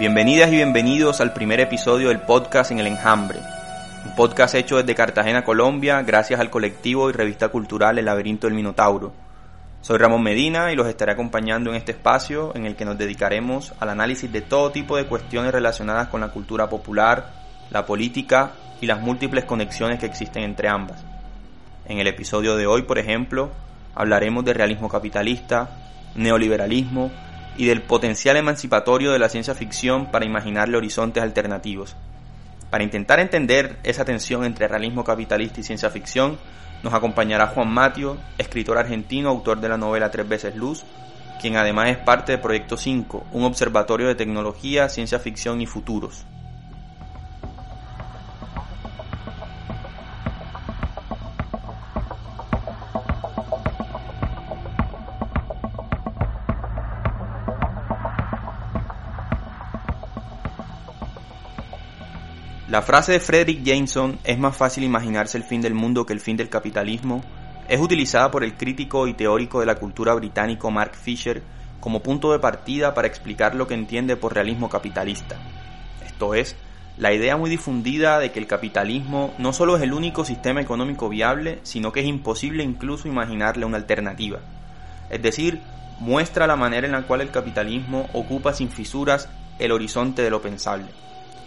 Bienvenidas y bienvenidos al primer episodio del podcast en el Enjambre, un podcast hecho desde Cartagena, Colombia, gracias al colectivo y revista cultural El Laberinto del Minotauro. Soy Ramón Medina y los estaré acompañando en este espacio en el que nos dedicaremos al análisis de todo tipo de cuestiones relacionadas con la cultura popular, la política y las múltiples conexiones que existen entre ambas. En el episodio de hoy, por ejemplo, hablaremos de realismo capitalista, neoliberalismo, y del potencial emancipatorio de la ciencia ficción para imaginarle horizontes alternativos. Para intentar entender esa tensión entre realismo capitalista y ciencia ficción, nos acompañará Juan Matio, escritor argentino, autor de la novela Tres veces Luz, quien además es parte de Proyecto 5, un observatorio de tecnología, ciencia ficción y futuros. La frase de Frederick Jameson, es más fácil imaginarse el fin del mundo que el fin del capitalismo, es utilizada por el crítico y teórico de la cultura británico Mark Fisher como punto de partida para explicar lo que entiende por realismo capitalista. Esto es, la idea muy difundida de que el capitalismo no solo es el único sistema económico viable, sino que es imposible incluso imaginarle una alternativa. Es decir, muestra la manera en la cual el capitalismo ocupa sin fisuras el horizonte de lo pensable.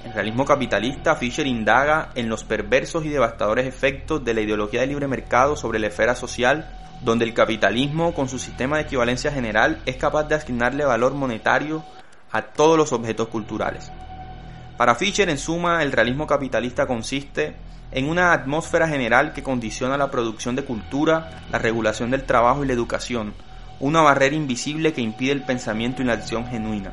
En realismo capitalista, Fisher indaga en los perversos y devastadores efectos de la ideología del libre mercado sobre la esfera social, donde el capitalismo, con su sistema de equivalencia general, es capaz de asignarle valor monetario a todos los objetos culturales. Para Fisher, en suma, el realismo capitalista consiste en una atmósfera general que condiciona la producción de cultura, la regulación del trabajo y la educación, una barrera invisible que impide el pensamiento y la acción genuina.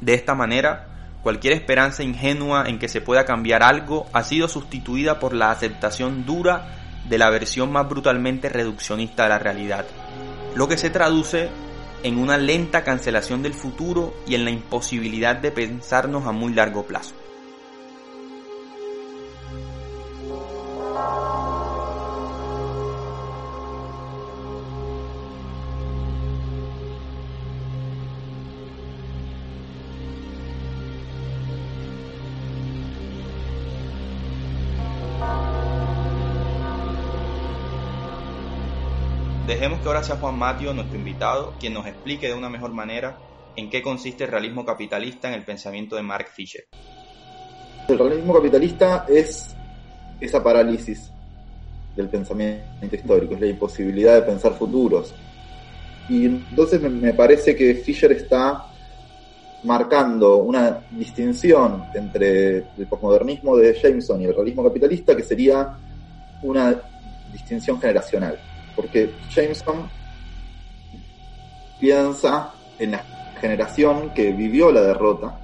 De esta manera, Cualquier esperanza ingenua en que se pueda cambiar algo ha sido sustituida por la aceptación dura de la versión más brutalmente reduccionista de la realidad, lo que se traduce en una lenta cancelación del futuro y en la imposibilidad de pensarnos a muy largo plazo. Dejemos que ahora sea Juan Matio, nuestro invitado, quien nos explique de una mejor manera en qué consiste el realismo capitalista en el pensamiento de Mark Fisher. El realismo capitalista es esa parálisis del pensamiento histórico, es la imposibilidad de pensar futuros. Y entonces me parece que Fisher está marcando una distinción entre el posmodernismo de Jameson y el realismo capitalista que sería una distinción generacional porque Jameson piensa en la generación que vivió la derrota,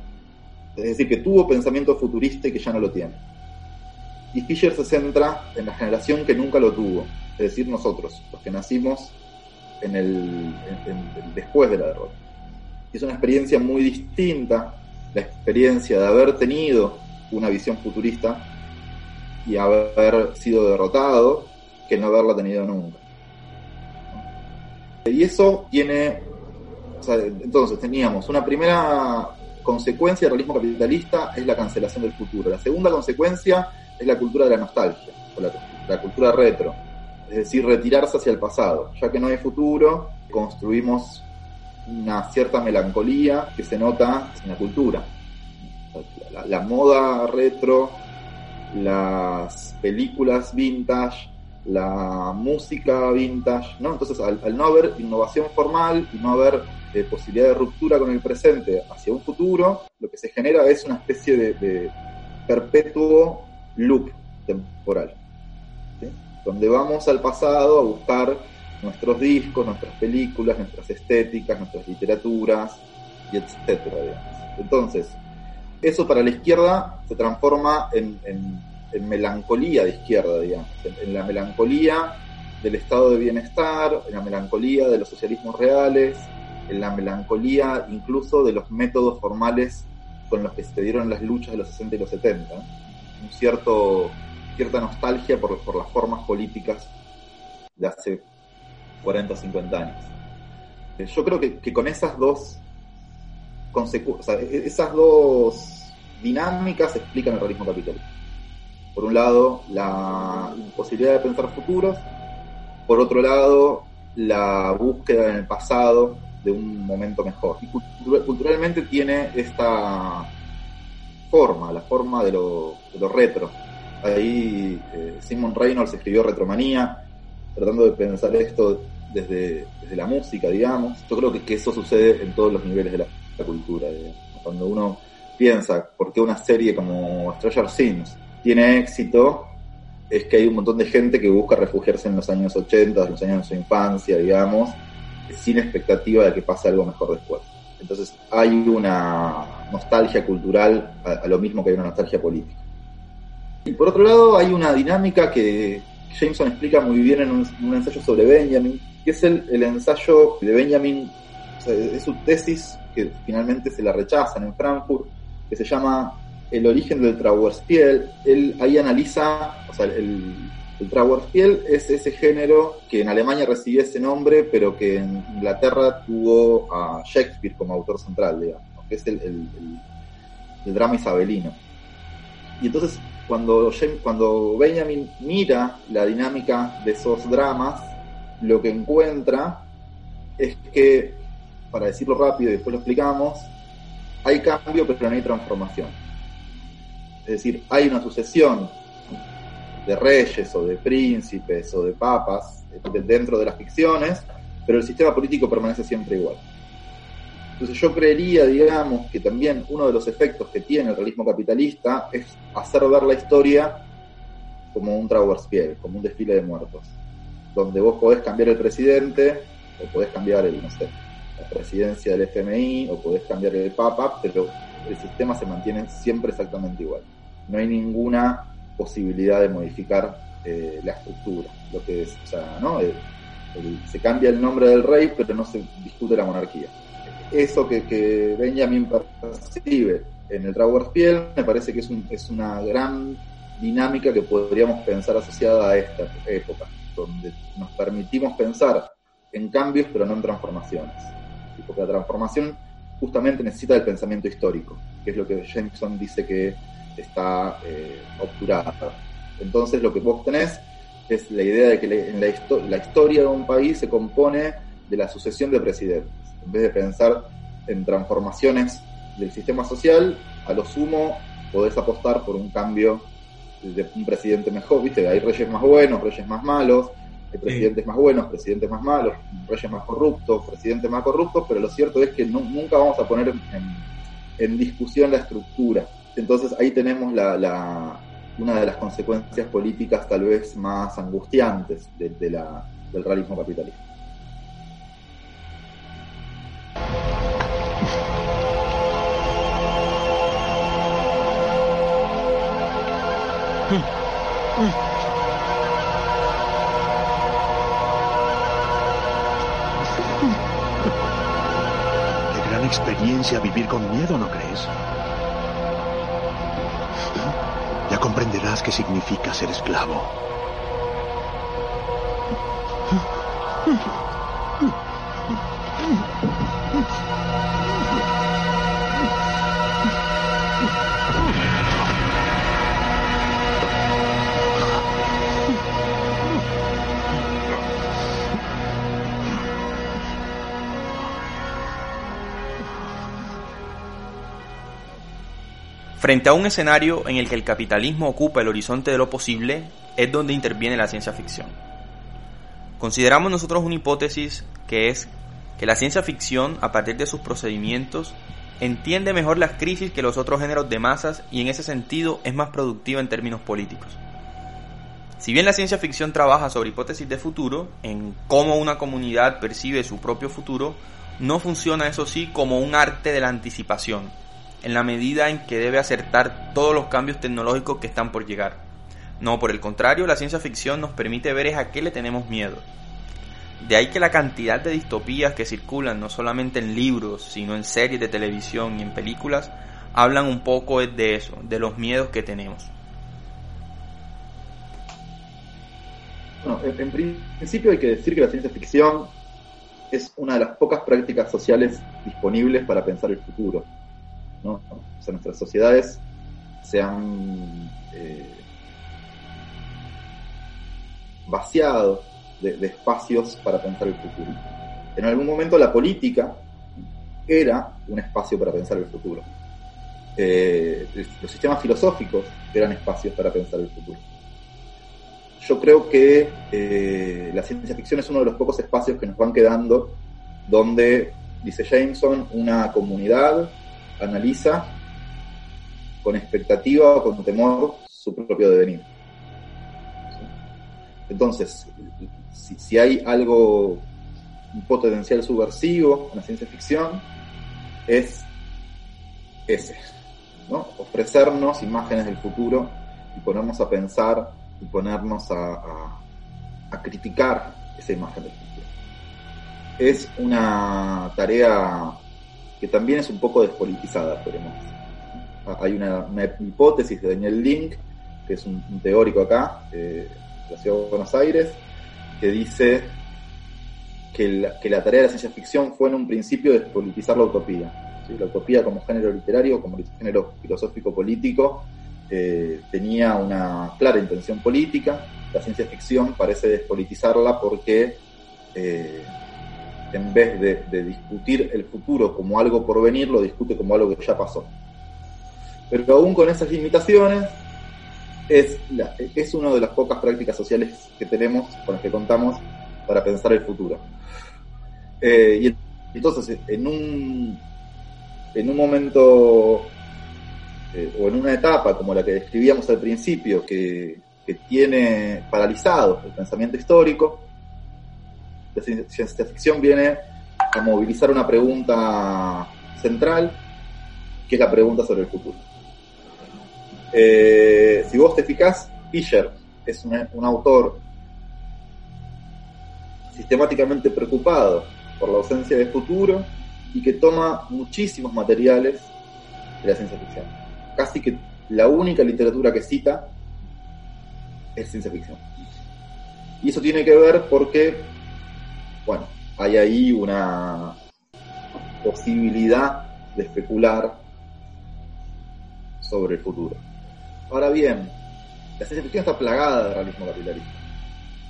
es decir, que tuvo pensamiento futurista y que ya no lo tiene. Y Fisher se centra en la generación que nunca lo tuvo, es decir, nosotros, los que nacimos en el, después de la derrota. Es una experiencia muy distinta, la experiencia de haber tenido una visión futurista y haber sido derrotado, que no haberla tenido nunca. Y eso tiene, entonces teníamos una primera consecuencia del realismo capitalista es la cancelación del futuro. La segunda consecuencia es la cultura de la nostalgia, o la, cultura retro, es decir, retirarse hacia el pasado. Ya que no hay futuro, construimos una cierta melancolía que se nota en la cultura. la moda retro, las películas vintage, la música vintage, ¿no? Entonces, al, no haber innovación formal y no haber eh, posibilidad de ruptura con el presente hacia un futuro, lo que se genera es una especie de, perpetuo loop temporal, donde vamos al pasado a buscar nuestros discos, nuestras películas, nuestras estéticas, nuestras literaturas, y etcétera, Entonces, eso para la izquierda se transforma en en melancolía de izquierda, digamos, en, la melancolía del estado de bienestar, en la melancolía de los socialismos reales, en la melancolía incluso de los métodos formales con los que se dieron las luchas de los 60 y los 70, un cierto, cierta nostalgia por, por las formas políticas de hace 40 o 50 años. Eh, yo creo que, que con esas dos e-, esas dos dinámicas explican el realismo capitalista. Por un lado, la imposibilidad de pensar futuros, por otro lado, la búsqueda en el pasado de un momento mejor. Y culturalmente tiene esta forma, la forma de lo, retro. Ahí eh, Simon Reynolds escribió Retromanía, tratando de pensar esto desde, la música, digamos. Yo creo que, que, eso sucede en todos los niveles de la, cultura. Cuando uno piensa por qué una serie como Stranger Things tiene éxito, es que hay un montón de gente que busca refugiarse en los años 80, los años de su infancia, digamos, sin expectativa de que pase algo mejor después. Entonces hay una nostalgia cultural a, lo mismo que hay una nostalgia política. Y por otro lado hay una dinámica que Jameson explica muy bien en un, ensayo sobre Benjamin, que es el, ensayo de Benjamin, es su tesis que finalmente se la rechazan en Frankfurt, que se llama El origen del Trauerspiel. Él ahí analiza, o sea, el, el es ese género que en Alemania recibió ese nombre, pero que en Inglaterra tuvo a Shakespeare como autor central, digamos, que es el, drama isabelino. Y entonces, cuando, cuando Benjamin mira la dinámica de esos dramas, lo que encuentra es que, para decirlo rápido y después lo explicamos, hay cambio pero no hay transformación. Es decir, hay una sucesión de reyes o de príncipes o de papas dentro de las ficciones, pero el sistema político permanece siempre igual. Entonces yo creería, digamos, que también uno de los efectos que tiene el realismo capitalista es hacer ver la historia como un Trauerspiel, como un desfile de muertos, donde vos podés cambiar el presidente, o podés cambiar el, no sé, la presidencia del FMI, o podés cambiar el Papa, pero el sistema se mantiene siempre exactamente igual. No hay ninguna posibilidad de modificar eh, la estructura. Lo que es, o sea, ¿no? se cambia el nombre del rey, pero no se discute la monarquía. Eso que, que Benjamin percibe en el Trauerspiel me parece que es, un, es una gran dinámica que podríamos pensar asociada a esta época, donde nos permitimos pensar en cambios pero no en transformaciones. Porque la transformación justamente necesita del pensamiento histórico, que es lo que Jameson dice que está eh, obturada. Entonces lo que vos tenés es la idea de que en la, historia de un país se compone de la sucesión de presidentes. En vez de pensar en transformaciones del sistema social, a lo sumo podés apostar por un cambio de un presidente mejor, ¿viste? Hay reyes más buenos, reyes más malos, hay presidentes más buenos, presidentes más malos, reyes más corruptos, presidentes más corruptos, pero lo cierto es que nunca vamos a poner en discusión la estructura. Entonces ahí tenemos la, una de las consecuencias políticas tal vez más angustiantes de, la, del realismo capitalista. De experiencia vivir con miedo, ¿no crees? Ya comprenderás qué significa ser esclavo. Frente a un escenario en el que el capitalismo ocupa el horizonte de lo posible, es donde interviene la ciencia ficción. Consideramos nosotros una hipótesis que es que la ciencia ficción, a partir de sus procedimientos, entiende mejor las crisis que los otros géneros de masas y en ese sentido es más productiva en términos políticos. Si bien la ciencia ficción trabaja sobre hipótesis de futuro, en cómo una comunidad percibe su propio futuro, no funciona eso sí como un arte de la anticipación, en la medida en que debe acertar todos los cambios tecnológicos que están por llegar. No, por el contrario, la ciencia ficción nos permite ver es a qué le tenemos miedo. De ahí que la cantidad de distopías que circulan no solamente en libros, sino en series de televisión y en películas, hablan un poco de eso, de los miedos que tenemos. Bueno, en principio hay que decir que la ciencia ficción es una de las pocas prácticas sociales disponibles para pensar el futuro. O sea, nuestras sociedades se han eh, vaciado de, de, espacios para pensar el futuro. En algún momento la política era un espacio para pensar el futuro. Eh, los sistemas filosóficos eran espacios para pensar el futuro. Yo creo que eh, la ciencia ficción es uno de los pocos espacios que nos van quedando donde, dice Jameson, una comunidad analiza con expectativa o con temor su propio devenir. Entonces, si, hay algo, un potencial subversivo en la ciencia ficción, es ese, ¿no? Ofrecernos imágenes del futuro y ponernos a pensar y ponernos a, a, a criticar esa imagen del futuro. Es una tarea que también es un poco despolitizada, esperemos. Hay una, hipótesis de Daniel Link, que es un, teórico acá, eh, de la ciudad de Buenos Aires, que dice que la, que la, tarea de la ciencia ficción fue en un principio despolitizar la utopía. La utopía como género literario, como género filosófico político, eh, tenía una clara intención política. La ciencia ficción parece despolitizarla porque eh, en vez de, discutir el futuro como algo por venir, lo discute como algo que ya pasó. Pero aún con esas limitaciones, es, es una de las pocas prácticas sociales que tenemos, con las que contamos, para pensar el futuro. Eh, y entonces, en un, en un momento eh, o en una etapa como la que describíamos al principio, que tiene paralizado el pensamiento histórico, ciencia ficción viene a movilizar una pregunta central, que es la pregunta sobre el futuro. Eh, si vos te fijás, Fisher es un, autor sistemáticamente preocupado por la ausencia de futuro y que toma muchísimos materiales de la ciencia ficción. Casi que la única literatura que cita es ciencia ficción. Y eso tiene que ver porque bueno, hay ahí una posibilidad de especular sobre el futuro. Ahora bien, la ciencia ficción está plagada de realismo capitalista.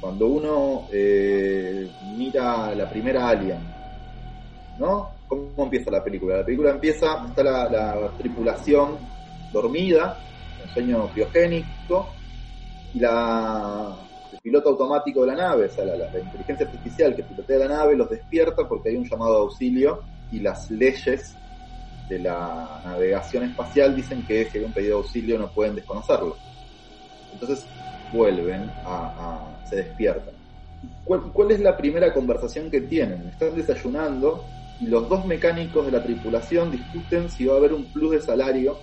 Cuando uno eh, mira la primera Alien, ¿no? ¿Cómo empieza la película? La película empieza, está la, la tripulación dormida, sueño biogénico, y la piloto automático de la nave, o sea, la, inteligencia artificial que pilotea la nave, los despierta porque hay un llamado de auxilio y las leyes de la navegación espacial dicen que si hay un pedido de auxilio no pueden desconocerlo. Entonces vuelven a, a se despiertan. ¿Cuál, ¿Cuál es la primera conversación que tienen? Están desayunando y los dos mecánicos de la tripulación discuten si va a haber un plus de salario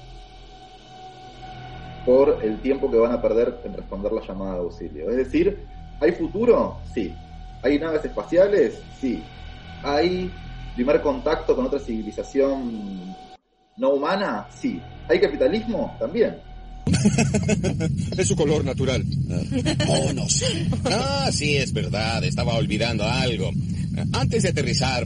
por el tiempo que van a perder en responder la llamada de auxilio. Es decir, ¿hay futuro? Sí. ¿Hay naves espaciales? Sí. ¿Hay primer contacto con otra civilización no humana? Sí. ¿Hay capitalismo? También. es su color natural. Monos. Ah, sí, es verdad. Estaba olvidando algo. Antes de aterrizar,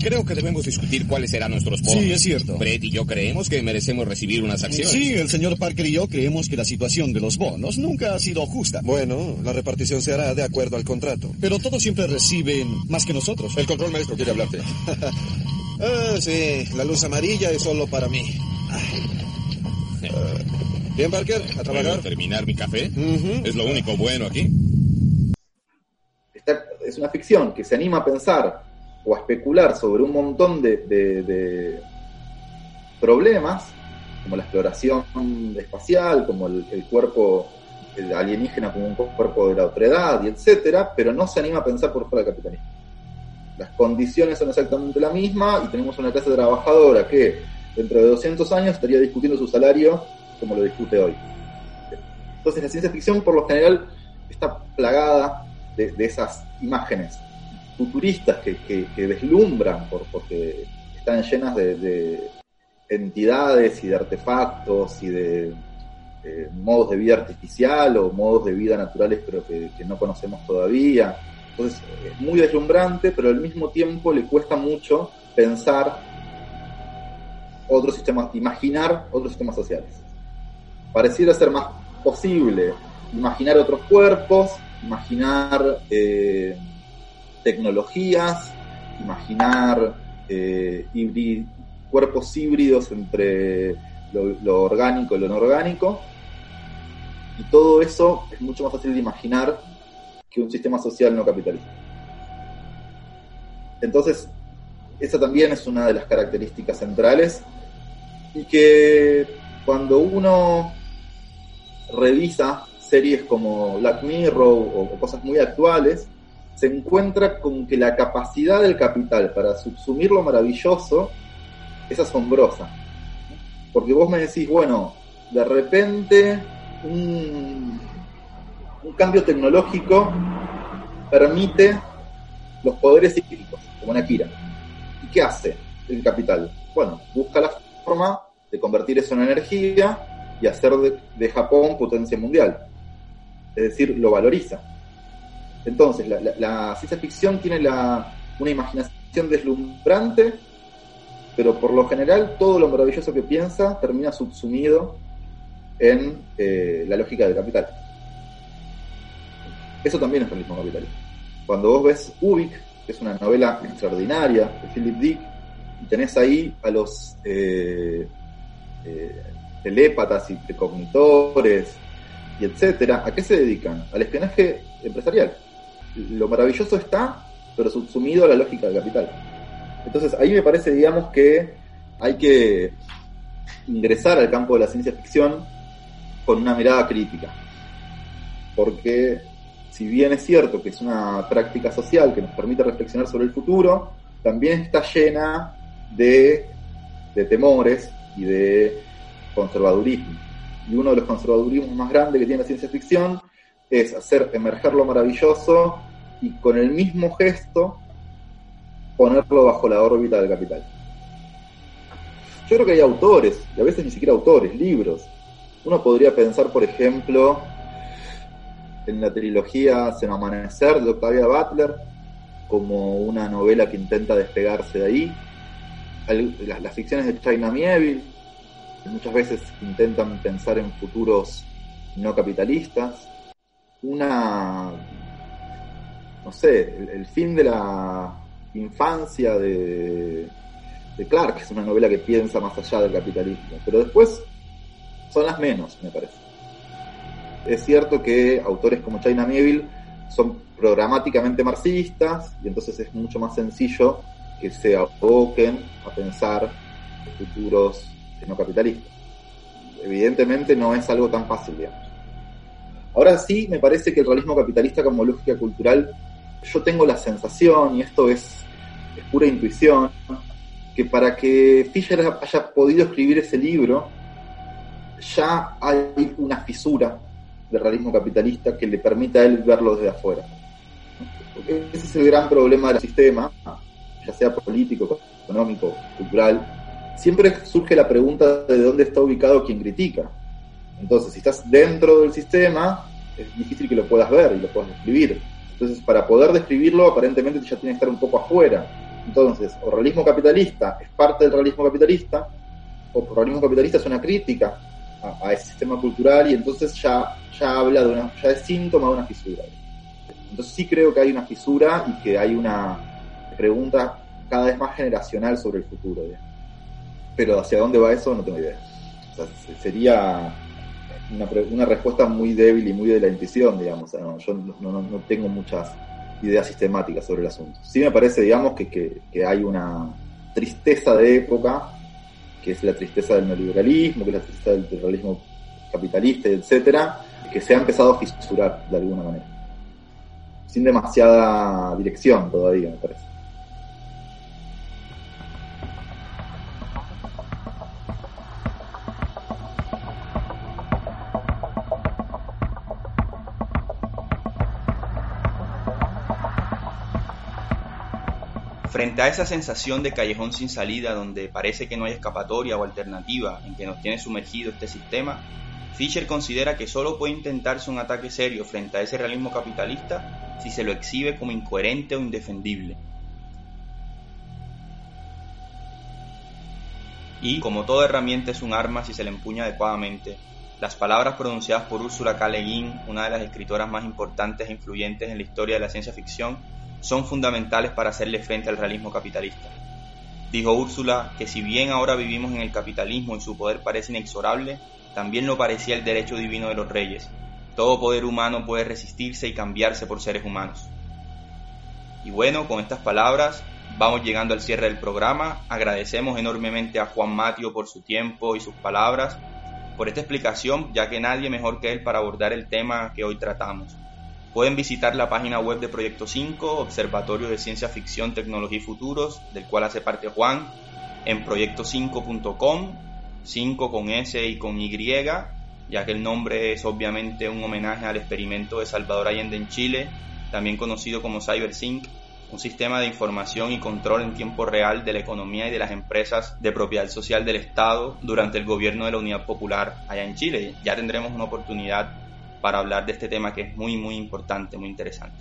creo que debemos discutir cuáles serán nuestros bonos. Sí, es cierto. Brett y yo creemos que merecemos recibir unas acciones. Sí, el señor Parker y yo creemos que la situación de los bonos nunca ha sido justa. Bueno, la repartición se hará de acuerdo al contrato. Pero todos siempre reciben más que nosotros. El control maestro quiere hablarte. ah, sí, la luz amarilla es solo para mí. Uh, bien, Parker, a trabajar. ¿Puedo terminar mi café? Uh -huh. Es lo único bueno aquí es una ficción que se anima a pensar o a especular sobre un montón de, problemas, como la exploración espacial, como el, cuerpo alienígena como un cuerpo de la otredad, y etcétera, pero no se anima a pensar por fuera del capitalismo. Las condiciones son exactamente la misma y tenemos una clase trabajadora que dentro de 200 años estaría discutiendo su salario como lo discute hoy. Entonces la ciencia ficción por lo general está plagada de, esas imágenes futuristas que, que, deslumbran por, porque están llenas de, de, entidades y de artefactos y de eh, modos de vida artificial o modos de vida naturales pero que, que no conocemos todavía. Entonces es muy deslumbrante, pero al mismo tiempo le cuesta mucho pensar otros sistemas, imaginar otros sistemas sociales. Pareciera ser más posible imaginar otros cuerpos, imaginar eh, tecnologías, imaginar eh, cuerpos híbridos entre lo, orgánico y lo no orgánico. Y todo eso es mucho más fácil de imaginar que un sistema social no capitalista. Entonces, esa también es una de las características centrales y que cuando uno revisa series como Black Mirror o, cosas muy actuales, se encuentra con que la capacidad del capital para subsumir lo maravilloso es asombrosa. Porque vos me decís, bueno, de repente un, cambio tecnológico permite los poderes psíquicos, como una Akira. ¿Y qué hace el capital? Bueno, busca la forma de convertir eso en energía y hacer de, Japón potencia mundial. Es decir, lo valoriza. Entonces, la, ciencia ficción tiene la, una imaginación deslumbrante, pero por lo general todo lo maravilloso que piensa termina subsumido en eh, la lógica del capital. Eso también es realismo capitalista. Cuando vos ves Ubik, que es una novela extraordinaria de Philip Dick, y tenés ahí a los eh, eh, telépatas y precognitores y etcétera, ¿a qué se dedican? Al espionaje empresarial. Lo maravilloso está, pero subsumido a la lógica del capital. Entonces ahí me parece, digamos, que hay que ingresar al campo de la ciencia ficción con una mirada crítica. Porque si bien es cierto que es una práctica social que nos permite reflexionar sobre el futuro, también está llena de, de temores y de conservadurismo. Y uno de los conservadurismos más grandes que tiene la ciencia ficción es hacer emerger lo maravilloso y con el mismo gesto ponerlo bajo la órbita del capital. Yo creo que hay autores, y a veces ni siquiera autores, libros. Uno podría pensar, por ejemplo, en la trilogía Seno Amanecer de Octavia Butler, como una novela que intenta despegarse de ahí. Las, ficciones de China Mieville, muchas veces intentan pensar en futuros no capitalistas. Una, no sé, el, fin de la infancia de, de Clark, es una novela que piensa más allá del capitalismo, pero después son las menos, me parece. Es cierto que autores como China Mieville son programáticamente marxistas y entonces es mucho más sencillo que se aboquen a pensar futuros no capitalistas. Evidentemente no es algo tan fácil, digamos. Ahora sí, me parece que el realismo capitalista como lógica cultural, yo tengo la sensación, y esto es, es pura intuición, que para que Fischer haya podido escribir ese libro, ya hay una fisura del realismo capitalista que le permita a él verlo desde afuera. Porque ese es el gran problema del sistema, ya sea político, económico, cultural. Siempre surge la pregunta de dónde está ubicado quien critica. Entonces, si estás dentro del sistema, es difícil que lo puedas ver y lo puedas describir. Entonces, para poder describirlo, aparentemente ya tiene que estar un poco afuera. Entonces, o realismo capitalista es parte del realismo capitalista, o realismo capitalista es una crítica a, ese sistema cultural y entonces ya, ya habla de una, ya es síntoma de una fisura. Entonces sí creo que hay una fisura y que hay una pregunta cada vez más generacional sobre el futuro. Pero hacia dónde va eso no tengo idea. sería una, una, respuesta muy débil y muy de la intuición, digamos. yo no, no, tengo muchas ideas sistemáticas sobre el asunto. Sí me parece, digamos, que, que, que hay una tristeza de época que es la tristeza del neoliberalismo, que es la tristeza del realismo capitalista, etcétera, que se ha empezado a fisurar de alguna manera. Sin demasiada dirección todavía, me parece. Frente esa sensación de callejón sin salida donde parece que no hay escapatoria o alternativa en que nos tiene sumergido este sistema, Fisher considera que solo puede intentarse un ataque serio frente a ese realismo capitalista si se lo exhibe como incoherente o indefendible. Y, como toda herramienta es un arma si se le empuña adecuadamente, las palabras pronunciadas por Ursula K. Le Guin, una de las escritoras más importantes e influyentes en la historia de la ciencia ficción, son fundamentales para hacerle frente al realismo capitalista. Dijo Úrsula que si bien ahora vivimos en el capitalismo y su poder parece inexorable, también lo parecía el derecho divino de los reyes. Todo poder humano puede resistirse y cambiarse por seres humanos. Y bueno, con estas palabras vamos llegando al cierre del programa. Agradecemos enormemente a Juan Matio por su tiempo y sus palabras, por esta explicación, ya que nadie mejor que él para abordar el tema que hoy tratamos. Pueden visitar la página web de Proyecto 5, Observatorio de Ciencia Ficción, Tecnología y Futuros, del cual hace parte Juan, en proyecto5.com, 5 con S y con Y, ya que el nombre es obviamente un homenaje al experimento de Salvador Allende en Chile, también conocido como CyberSync, un sistema de información y control en tiempo real de la economía y de las empresas de propiedad social del Estado durante el gobierno de la Unidad Popular allá en Chile. Ya tendremos una oportunidad para hablar de este tema que es muy, muy importante, muy interesante.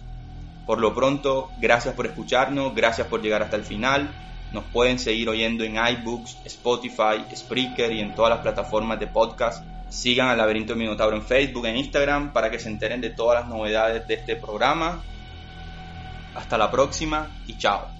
Por lo pronto, gracias por escucharnos, gracias por llegar hasta el final. Nos pueden seguir oyendo en iBooks, Spotify, Spreaker y en todas las plataformas de podcast. Sigan al Laberinto Minotauro en Facebook e Instagram para que se enteren de todas las novedades de este programa. Hasta la próxima y chao.